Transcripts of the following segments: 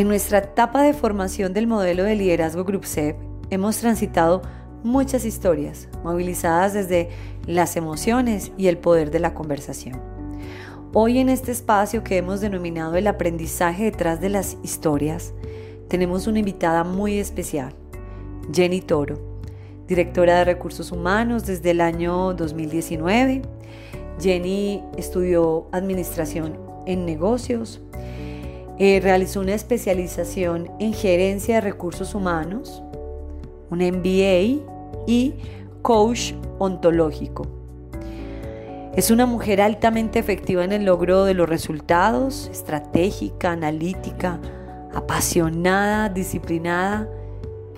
En nuestra etapa de formación del modelo de liderazgo Group CEP, hemos transitado muchas historias, movilizadas desde las emociones y el poder de la conversación. Hoy en este espacio que hemos denominado el aprendizaje detrás de las historias, tenemos una invitada muy especial, Jenny Toro, directora de recursos humanos desde el año 2019. Jenny estudió administración en negocios, eh, realizó una especialización en gerencia de recursos humanos, un MBA y coach ontológico. Es una mujer altamente efectiva en el logro de los resultados, estratégica, analítica, apasionada, disciplinada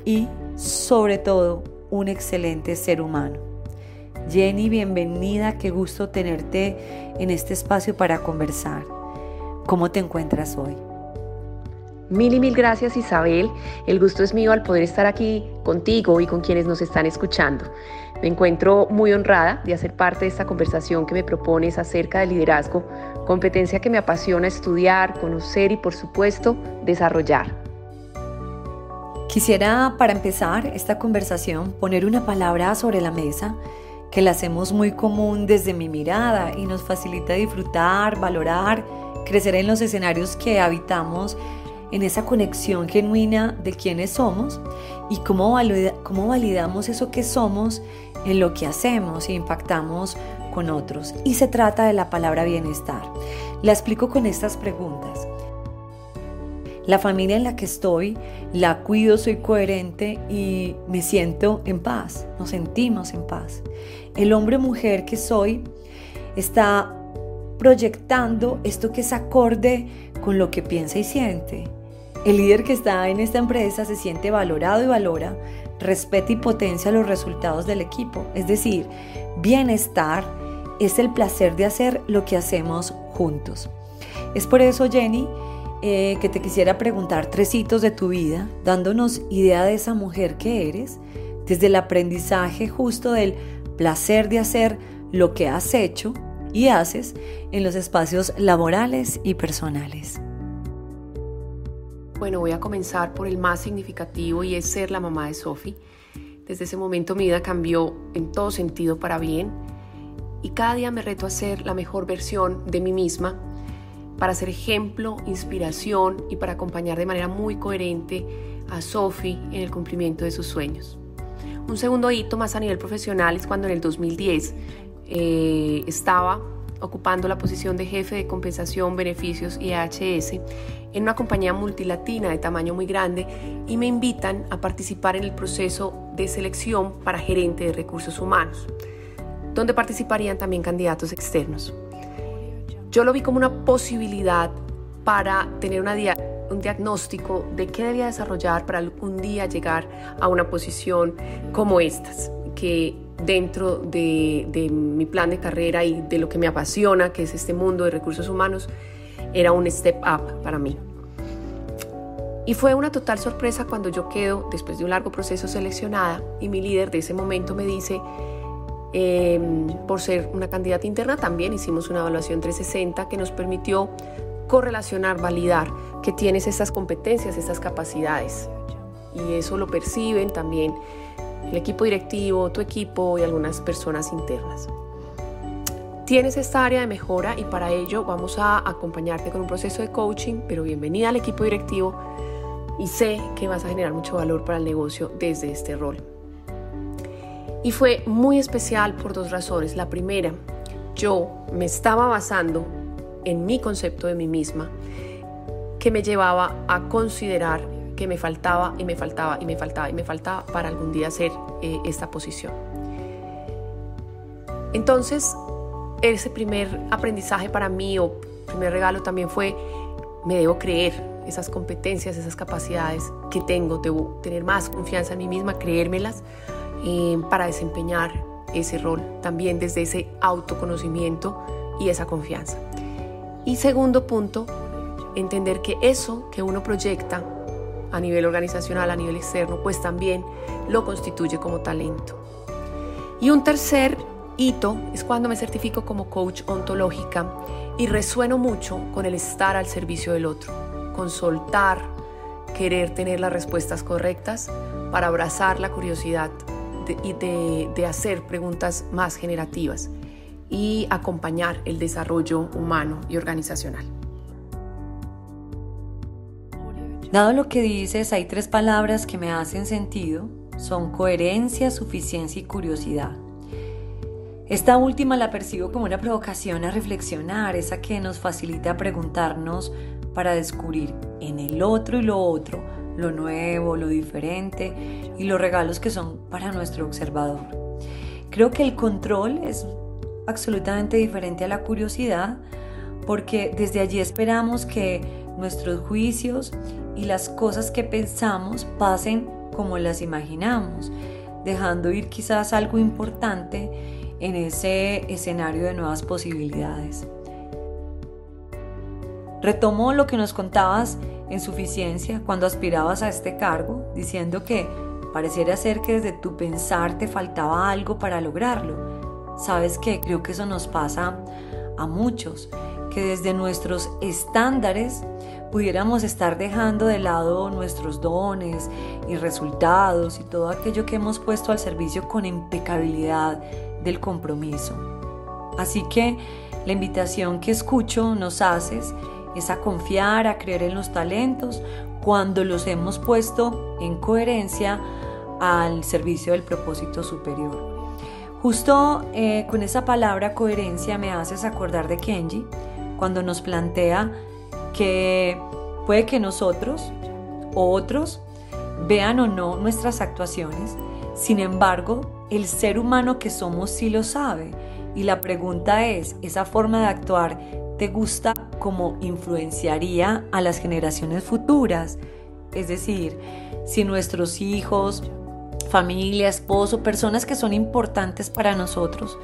y sobre todo un excelente ser humano. Jenny, bienvenida, qué gusto tenerte en este espacio para conversar. ¿Cómo te encuentras hoy? Mil y mil gracias Isabel. El gusto es mío al poder estar aquí contigo y con quienes nos están escuchando. Me encuentro muy honrada de hacer parte de esta conversación que me propones acerca del liderazgo, competencia que me apasiona estudiar, conocer y por supuesto desarrollar. Quisiera para empezar esta conversación poner una palabra sobre la mesa que la hacemos muy común desde mi mirada y nos facilita disfrutar, valorar, crecer en los escenarios que habitamos en esa conexión genuina de quiénes somos y cómo, cómo validamos eso que somos en lo que hacemos e impactamos con otros. Y se trata de la palabra bienestar. La explico con estas preguntas. La familia en la que estoy, la cuido, soy coherente y me siento en paz, nos sentimos en paz. El hombre o mujer que soy está proyectando esto que es acorde con lo que piensa y siente. El líder que está en esta empresa se siente valorado y valora, respeta y potencia los resultados del equipo. Es decir, bienestar es el placer de hacer lo que hacemos juntos. Es por eso, Jenny, eh, que te quisiera preguntar tres hitos de tu vida, dándonos idea de esa mujer que eres, desde el aprendizaje justo del placer de hacer lo que has hecho y haces en los espacios laborales y personales. Bueno, voy a comenzar por el más significativo y es ser la mamá de Sophie. Desde ese momento mi vida cambió en todo sentido para bien y cada día me reto a ser la mejor versión de mí misma para ser ejemplo, inspiración y para acompañar de manera muy coherente a Sophie en el cumplimiento de sus sueños. Un segundo hito más a nivel profesional es cuando en el 2010 eh, estaba ocupando la posición de jefe de compensación, beneficios y AHS en una compañía multilatina de tamaño muy grande y me invitan a participar en el proceso de selección para gerente de recursos humanos, donde participarían también candidatos externos. Yo lo vi como una posibilidad para tener un diagnóstico de qué debía desarrollar para algún día llegar a una posición como estas, que dentro de, mi plan de carrera y de lo que me apasiona, que es este mundo de recursos humanos, era un step up para mí. Y fue una total sorpresa cuando yo quedo, después de un largo proceso, seleccionada y mi líder de ese momento me dice, em, por ser una candidata interna, también hicimos una evaluación 360 que nos permitió correlacionar, validar que tienes esas competencias, esas capacidades. Y eso lo perciben también el equipo directivo, tu equipo y algunas personas internas. Tienes esta área de mejora y para ello vamos a acompañarte con un proceso de coaching, pero bienvenida al equipo directivo y sé que vas a generar mucho valor para el negocio desde este rol. Y fue muy especial por dos razones. La primera, yo me estaba basando en mi concepto de mí misma que me llevaba a considerar que me faltaba y me faltaba y me faltaba y me faltaba para algún día hacer eh, esta posición. Entonces, ese primer aprendizaje para mí o primer regalo también fue, me debo creer esas competencias, esas capacidades que tengo, debo tener más confianza en mí misma, creérmelas eh, para desempeñar ese rol también desde ese autoconocimiento y esa confianza. Y segundo punto, entender que eso que uno proyecta a nivel organizacional, a nivel externo, pues también lo constituye como talento. Y un tercer hito es cuando me certifico como coach ontológica y resueno mucho con el estar al servicio del otro, con soltar, querer tener las respuestas correctas, para abrazar la curiosidad y de, hacer preguntas más generativas y acompañar el desarrollo humano y organizacional. Dado lo que dices, hay tres palabras que me hacen sentido. Son coherencia, suficiencia y curiosidad. Esta última la percibo como una provocación a reflexionar, esa que nos facilita preguntarnos para descubrir en el otro y lo otro, lo nuevo, lo diferente y los regalos que son para nuestro observador. Creo que el control es absolutamente diferente a la curiosidad porque desde allí esperamos que nuestros juicios y las cosas que pensamos pasen como las imaginamos, dejando ir quizás algo importante en ese escenario de nuevas posibilidades. Retomo lo que nos contabas en suficiencia cuando aspirabas a este cargo, diciendo que pareciera ser que desde tu pensar te faltaba algo para lograrlo. ¿Sabes qué? Creo que eso nos pasa a muchos, que desde nuestros estándares pudiéramos estar dejando de lado nuestros dones y resultados y todo aquello que hemos puesto al servicio con impecabilidad del compromiso. Así que la invitación que escucho nos haces es a confiar, a creer en los talentos cuando los hemos puesto en coherencia al servicio del propósito superior. Justo eh, con esa palabra coherencia me haces acordar de Kenji cuando nos plantea que puede que nosotros o otros vean o no nuestras actuaciones, sin embargo, el ser humano que somos sí lo sabe. Y la pregunta es, ¿esa forma de actuar te gusta como influenciaría a las generaciones futuras? Es decir, si nuestros hijos, familia, esposo, personas que son importantes para nosotros,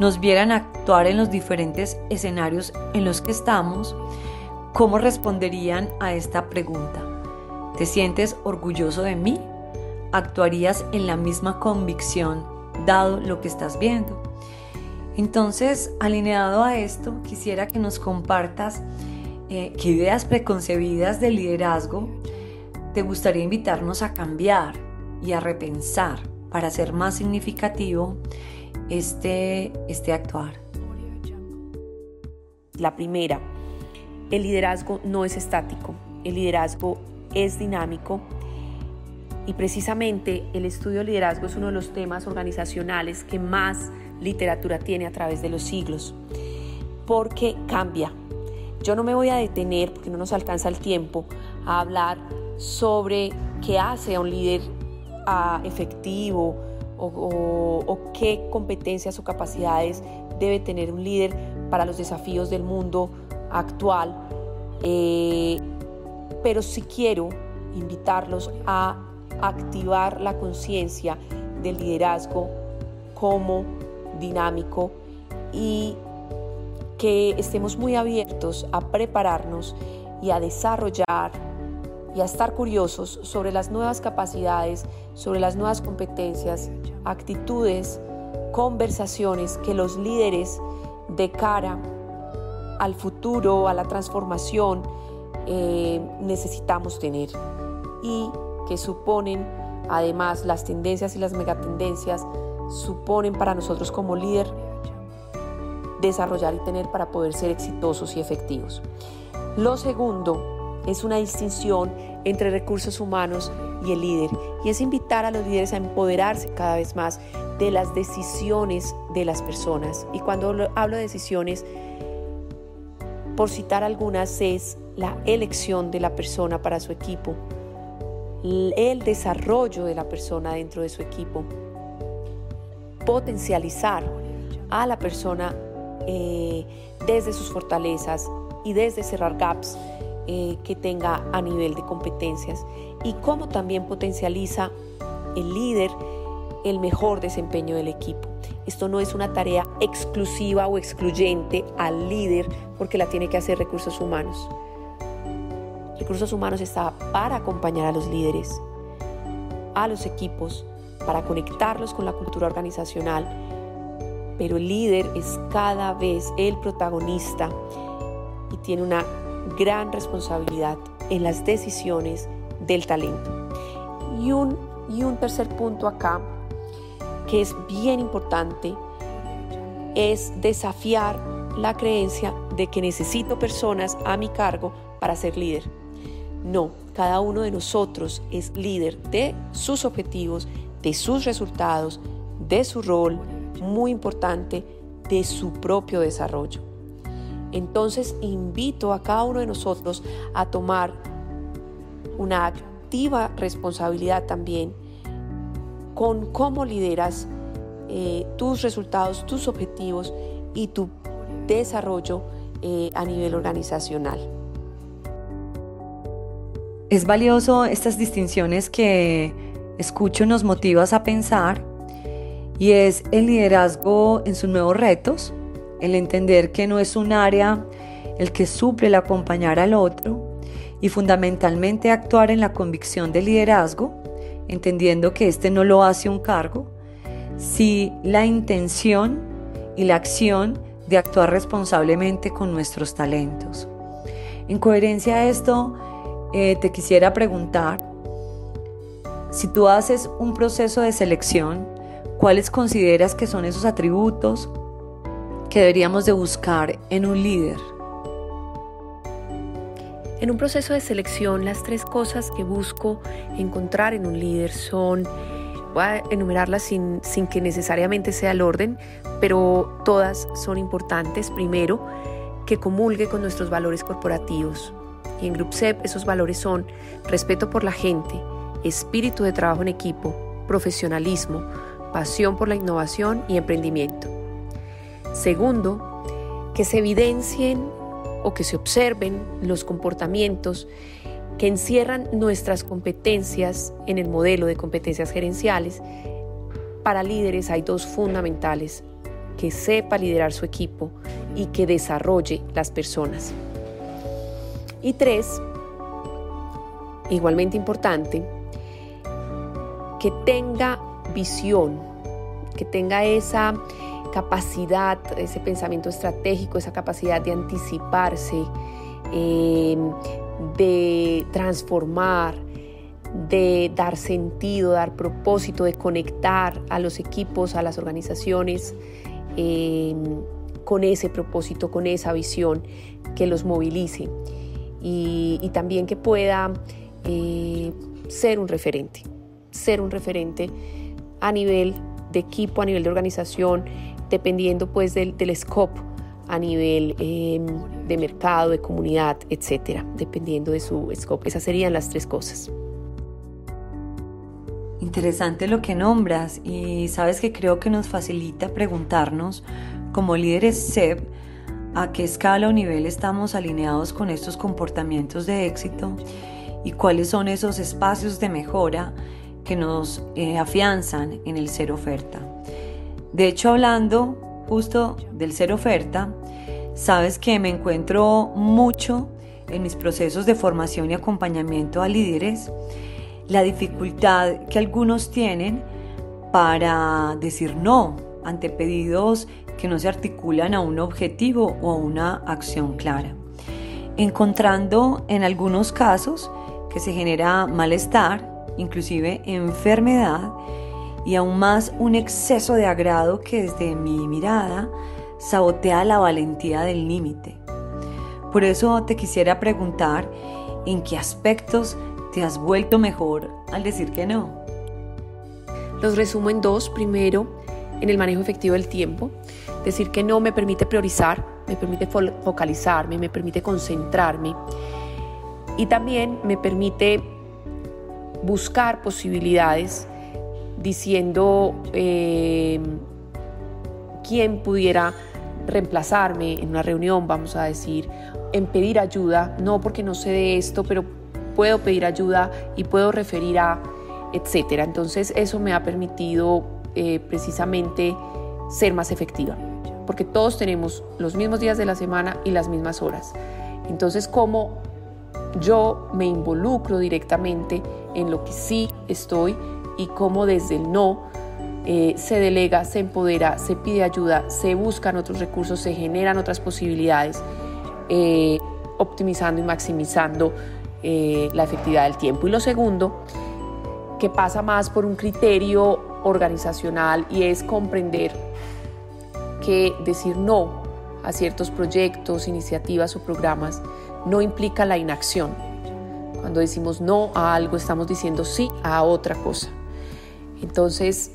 nos vieran actuar en los diferentes escenarios en los que estamos, ¿cómo responderían a esta pregunta? ¿Te sientes orgulloso de mí? ¿Actuarías en la misma convicción dado lo que estás viendo? Entonces, alineado a esto, quisiera que nos compartas eh, qué ideas preconcebidas de liderazgo te gustaría invitarnos a cambiar y a repensar para hacer más significativo este, este actuar. La primera, el liderazgo no es estático, el liderazgo es dinámico y precisamente el estudio de liderazgo es uno de los temas organizacionales que más literatura tiene a través de los siglos, porque cambia. Yo no me voy a detener, porque no nos alcanza el tiempo, a hablar sobre qué hace a un líder efectivo o, qué competencias o capacidades debe tener un líder para los desafíos del mundo actual. Eh, pero sí quiero invitarlos a activar la conciencia del liderazgo como dinámico y que estemos muy abiertos a prepararnos y a desarrollar y a estar curiosos sobre las nuevas capacidades, sobre las nuevas competencias, actitudes, conversaciones que los líderes de cara al futuro, a la transformación, eh, necesitamos tener y que suponen además las tendencias y las megatendencias suponen para nosotros como líder desarrollar y tener para poder ser exitosos y efectivos. Lo segundo es una distinción entre recursos humanos y el líder y es invitar a los líderes a empoderarse cada vez más de las decisiones de las personas. Y cuando hablo de decisiones, por citar algunas, es la elección de la persona para su equipo, el desarrollo de la persona dentro de su equipo, potencializar a la persona eh, desde sus fortalezas y desde cerrar gaps eh, que tenga a nivel de competencias y cómo también potencializa el líder el mejor desempeño del equipo. Esto no es una tarea exclusiva o excluyente al líder porque la tiene que hacer recursos humanos. Recursos humanos está para acompañar a los líderes, a los equipos, para conectarlos con la cultura organizacional, pero el líder es cada vez el protagonista y tiene una gran responsabilidad en las decisiones del talento. Y un, y un tercer punto acá, es bien importante, es desafiar la creencia de que necesito personas a mi cargo para ser líder. No, cada uno de nosotros es líder de sus objetivos, de sus resultados, de su rol, muy importante, de su propio desarrollo. Entonces invito a cada uno de nosotros a tomar una activa responsabilidad también con cómo lideras eh, tus resultados, tus objetivos y tu desarrollo eh, a nivel organizacional. Es valioso estas distinciones que escucho nos motivas a pensar y es el liderazgo en sus nuevos retos, el entender que no es un área el que suple el acompañar al otro y fundamentalmente actuar en la convicción del liderazgo, entendiendo que este no lo hace un cargo, si la intención y la acción de actuar responsablemente con nuestros talentos. En coherencia a esto, eh, te quisiera preguntar, si tú haces un proceso de selección, ¿cuáles consideras que son esos atributos que deberíamos de buscar en un líder? En un proceso de selección, las tres cosas que busco encontrar en un líder son, voy a enumerarlas sin, sin que necesariamente sea el orden, pero todas son importantes. Primero, que comulgue con nuestros valores corporativos. Y en GroupSEP esos valores son respeto por la gente, espíritu de trabajo en equipo, profesionalismo, pasión por la innovación y emprendimiento. Segundo, que se evidencien o que se observen los comportamientos que encierran nuestras competencias en el modelo de competencias gerenciales. Para líderes hay dos fundamentales, que sepa liderar su equipo y que desarrolle las personas. Y tres, igualmente importante, que tenga visión, que tenga esa capacidad, ese pensamiento estratégico, esa capacidad de anticiparse, em, de transformar, de dar sentido, dar propósito, de conectar a los equipos, a las organizaciones em, con ese propósito, con esa visión que los movilice y también que pueda eh, ser un referente ser un referente a nivel de equipo, a nivel de organización, dependiendo pues del, del scope a nivel em, de mercado, de comunidad, etcétera, dependiendo de su scope. Esas serían las tres cosas. Interesante lo que nombras y sabes que creo que nos facilita preguntarnos como líderes SEB a qué escala o nivel estamos alineados con estos comportamientos de éxito y cuáles son esos espacios de mejora que nos eh, afianzan en el ser oferta. De hecho, hablando justo del ser oferta, sabes que me encuentro mucho en mis procesos de formación y acompañamiento a líderes, la dificultad que algunos tienen para decir no ante pedidos que no se articulan a un objetivo o a una acción clara, encontrando en algunos casos que se genera malestar inclusive enfermedad y aún más un exceso de agrado que desde mi mirada sabotea la valentía del límite. Por eso te quisiera preguntar en qué aspectos te has vuelto mejor al decir que no. Los resumo en dos. Primero, en el manejo efectivo del tiempo. Decir que no me permite priorizar, me permite focalizarme, me permite concentrarme y también me permite buscar posibilidades diciendo eh, quién pudiera reemplazarme en una reunión, vamos a decir, en pedir ayuda, no porque no sé de esto, pero puedo pedir ayuda y puedo referir a, etcétera. Entonces eso me ha permitido eh, precisamente ser más efectiva, porque todos tenemos los mismos días de la semana y las mismas horas. Entonces, ¿cómo yo me involucro directamente en lo que sí estoy y cómo desde el no eh, se delega, se empodera, se pide ayuda, se buscan otros recursos, se generan otras posibilidades, eh, optimizando y maximizando eh, la efectividad del tiempo. Y lo segundo, que pasa más por un criterio organizacional y es comprender que decir no a ciertos proyectos, iniciativas o programas no implica la inacción. Cuando decimos no a algo, estamos diciendo sí a otra cosa. Entonces,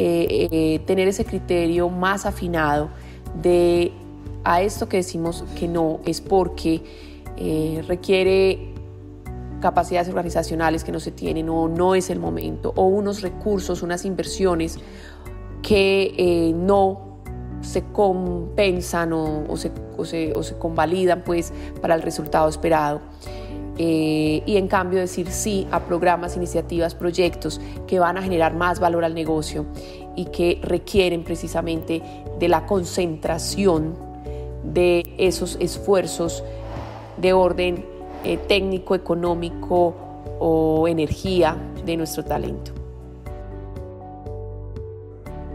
eh, eh, tener ese criterio más afinado de a esto que decimos que no es porque eh, requiere capacidades organizacionales que no se tienen o no es el momento o unos recursos, unas inversiones que no se compensan o, se, convalidan pues para el resultado esperado. Eh, y en cambio decir sí a programas, iniciativas, proyectos que van a generar más valor al negocio y que requieren precisamente de la concentración de esos esfuerzos de orden eh, técnico, económico o energía de nuestro talento.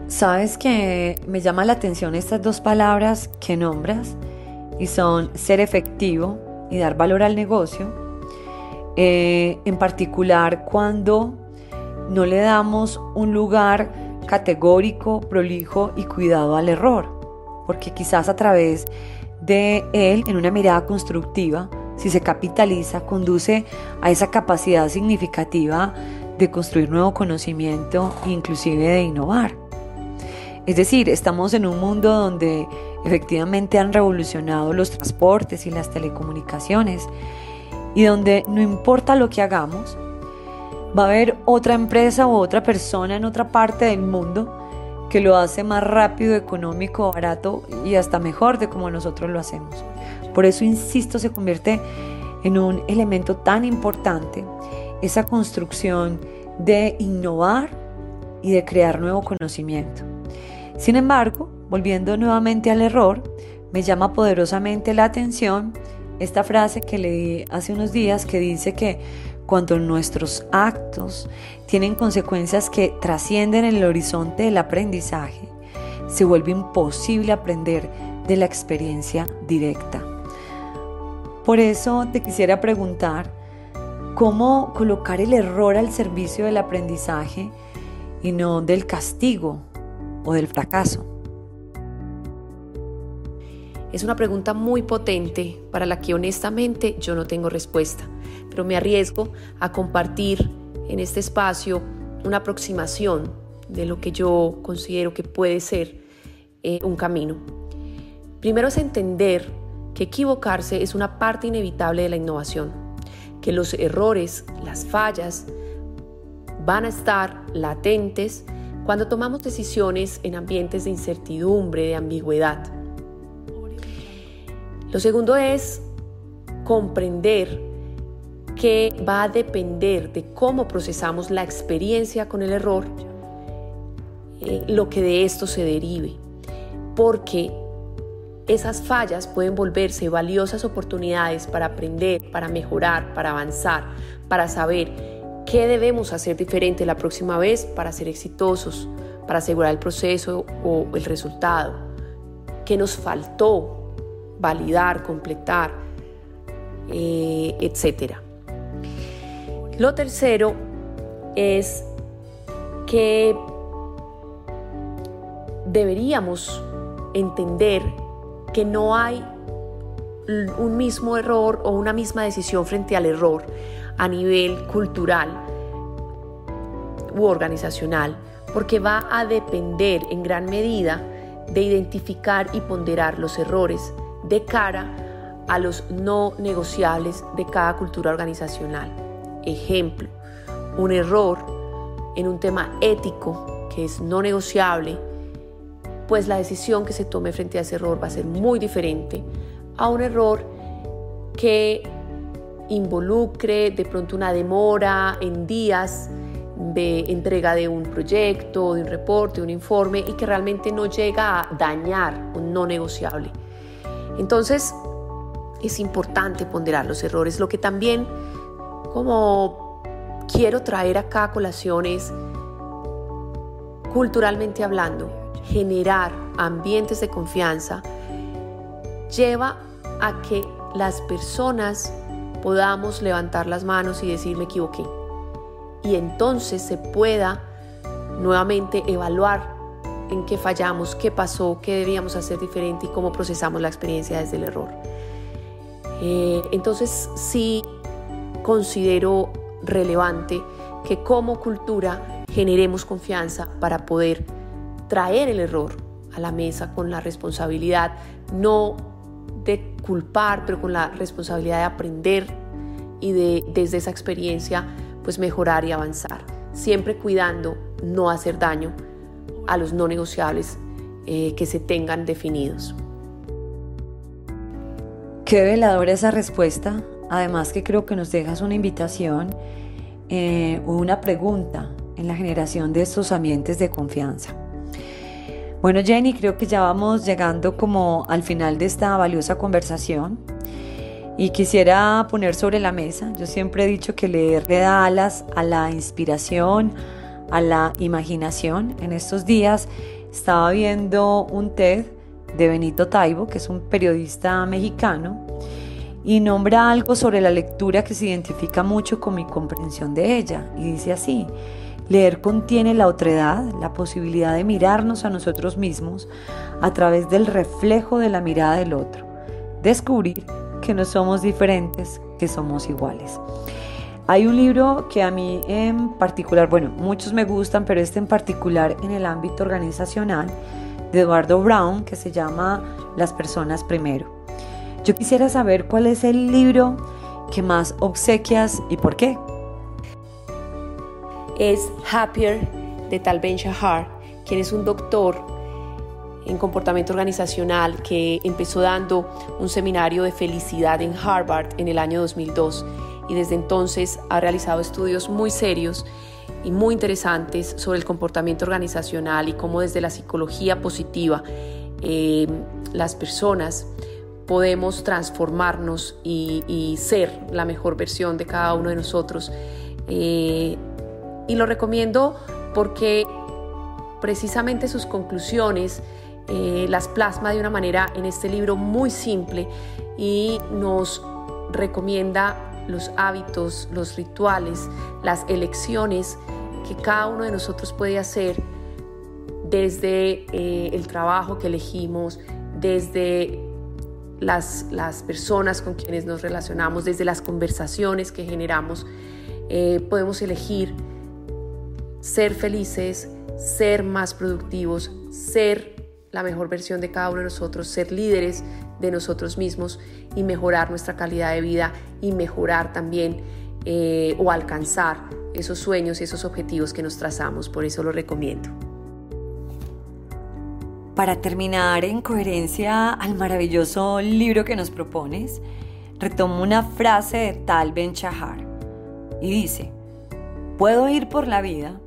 Sabes que me llama la atención estas dos palabras que nombras y son ser efectivo y dar valor al negocio. Eh, en particular cuando no le damos un lugar categórico, prolijo y cuidado al error, porque quizás a través de él, en una mirada constructiva, si se capitaliza, conduce a esa capacidad significativa de construir nuevo conocimiento e inclusive de innovar. Es decir, estamos en un mundo donde efectivamente han revolucionado los transportes y las telecomunicaciones y donde no importa lo que hagamos, va a haber otra empresa o otra persona en otra parte del mundo que lo hace más rápido, económico, barato y hasta mejor de como nosotros lo hacemos. Por eso, insisto, se convierte en un elemento tan importante esa construcción de innovar y de crear nuevo conocimiento. Sin embargo, volviendo nuevamente al error, me llama poderosamente la atención esta frase que leí hace unos días que dice que cuando nuestros actos tienen consecuencias que trascienden el horizonte del aprendizaje, se vuelve imposible aprender de la experiencia directa. Por eso te quisiera preguntar, ¿cómo colocar el error al servicio del aprendizaje y no del castigo o del fracaso? Es una pregunta muy potente para la que honestamente yo no tengo respuesta, pero me arriesgo a compartir en este espacio una aproximación de lo que yo considero que puede ser eh, un camino. Primero es entender que equivocarse es una parte inevitable de la innovación, que los errores, las fallas, van a estar latentes cuando tomamos decisiones en ambientes de incertidumbre, de ambigüedad. Lo segundo es comprender que va a depender de cómo procesamos la experiencia con el error, eh, lo que de esto se derive, porque esas fallas pueden volverse valiosas oportunidades para aprender, para mejorar, para avanzar, para saber ¿Qué debemos hacer diferente la próxima vez para ser exitosos, para asegurar el proceso o el resultado? ¿Qué nos faltó validar, completar, eh, etcétera? Lo tercero es que deberíamos entender que no hay un mismo error o una misma decisión frente al error a nivel cultural u organizacional, porque va a depender en gran medida de identificar y ponderar los errores de cara a los no negociables de cada cultura organizacional. Ejemplo, un error en un tema ético que es no negociable, pues la decisión que se tome frente a ese error va a ser muy diferente a un error que involucre de pronto una demora en días de entrega de un proyecto, de un reporte, de un informe y que realmente no llega a dañar un no negociable. Entonces, es importante ponderar los errores. Lo que también como quiero traer acá a colación es, culturalmente hablando, generar ambientes de confianza lleva a que las personas podamos levantar las manos y decir me equivoqué. Y entonces se pueda nuevamente evaluar en qué fallamos, qué pasó, qué debíamos hacer diferente y cómo procesamos la experiencia desde el error. Eh, entonces sí considero relevante que como cultura generemos confianza para poder traer el error a la mesa con la responsabilidad, no de culpar, pero con la responsabilidad de aprender y de desde esa experiencia pues mejorar y avanzar, siempre cuidando no hacer daño a los no negociables eh, que se tengan definidos. Qué veladora esa respuesta, además que creo que nos dejas una invitación eh, o una pregunta en la generación de estos ambientes de confianza. Bueno Jenny, creo que ya vamos llegando como al final de esta valiosa conversación y quisiera poner sobre la mesa, yo siempre he dicho que leer le da alas a la inspiración, a la imaginación. En estos días estaba viendo un TED de Benito Taibo, que es un periodista mexicano, y nombra algo sobre la lectura que se identifica mucho con mi comprensión de ella. Y dice así, leer contiene la otredad, la posibilidad de mirarnos a nosotros mismos a través del reflejo de la mirada del otro, descubrir que no somos diferentes, que somos iguales. Hay un libro que a mí en particular, bueno, muchos me gustan, pero este en particular en el ámbito organizacional, de Eduardo Brown, que se llama Las personas primero. Yo quisiera saber cuál es el libro que más obsequias y por qué. Es Happier de Tal Ben Shahar, quien es un doctor en comportamiento organizacional que empezó dando un seminario de felicidad en Harvard en el año 2002 y desde entonces ha realizado estudios muy serios y muy interesantes sobre el comportamiento organizacional y cómo desde la psicología positiva eh, las personas podemos transformarnos y, ser la mejor versión de cada uno de nosotros. Eh, y lo recomiendo porque precisamente sus conclusiones eh, las plasma de una manera en este libro muy simple y nos recomienda los hábitos, los rituales, las elecciones que cada uno de nosotros puede hacer desde eh, el trabajo que elegimos, desde las, las, personas con quienes nos relacionamos, desde las conversaciones que generamos, eh, podemos elegir ser felices, ser más productivos, ser la mejor versión de cada uno de nosotros, ser líderes de nosotros mismos y mejorar nuestra calidad de vida y mejorar también eh, o alcanzar esos sueños y esos objetivos que nos trazamos. Por eso lo recomiendo. Para terminar en coherencia al maravilloso libro que nos propones, retomo una frase de Tal Ben Shahar y dice, puedo ir por la vida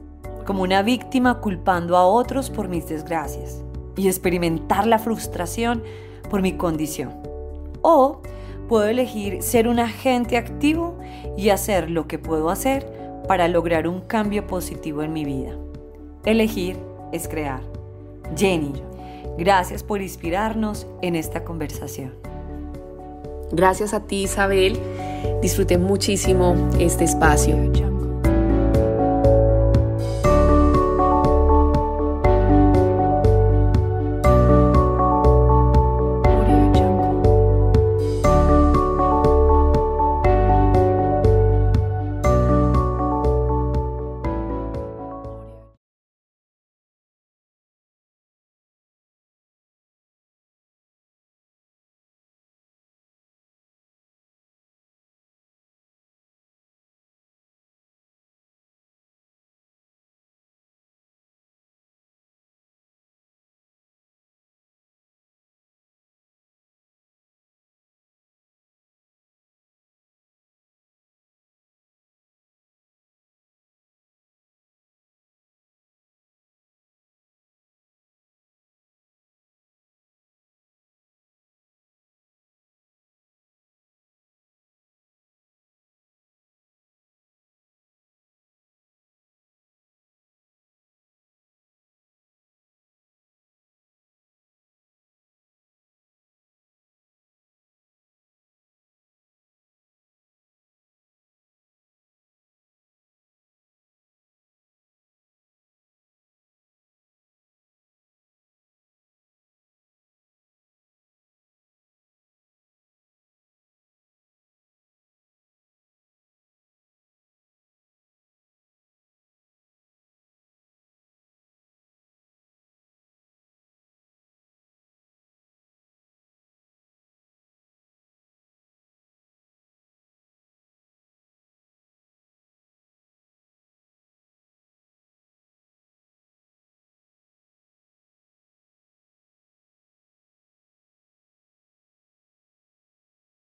como una víctima culpando a otros por mis desgracias y experimentar la frustración por mi condición. O puedo elegir ser un agente activo y hacer lo que puedo hacer para lograr un cambio positivo en mi vida. Elegir es crear. Jenny, gracias por inspirarnos en esta conversación. Gracias a ti Isabel, disfruté muchísimo este espacio.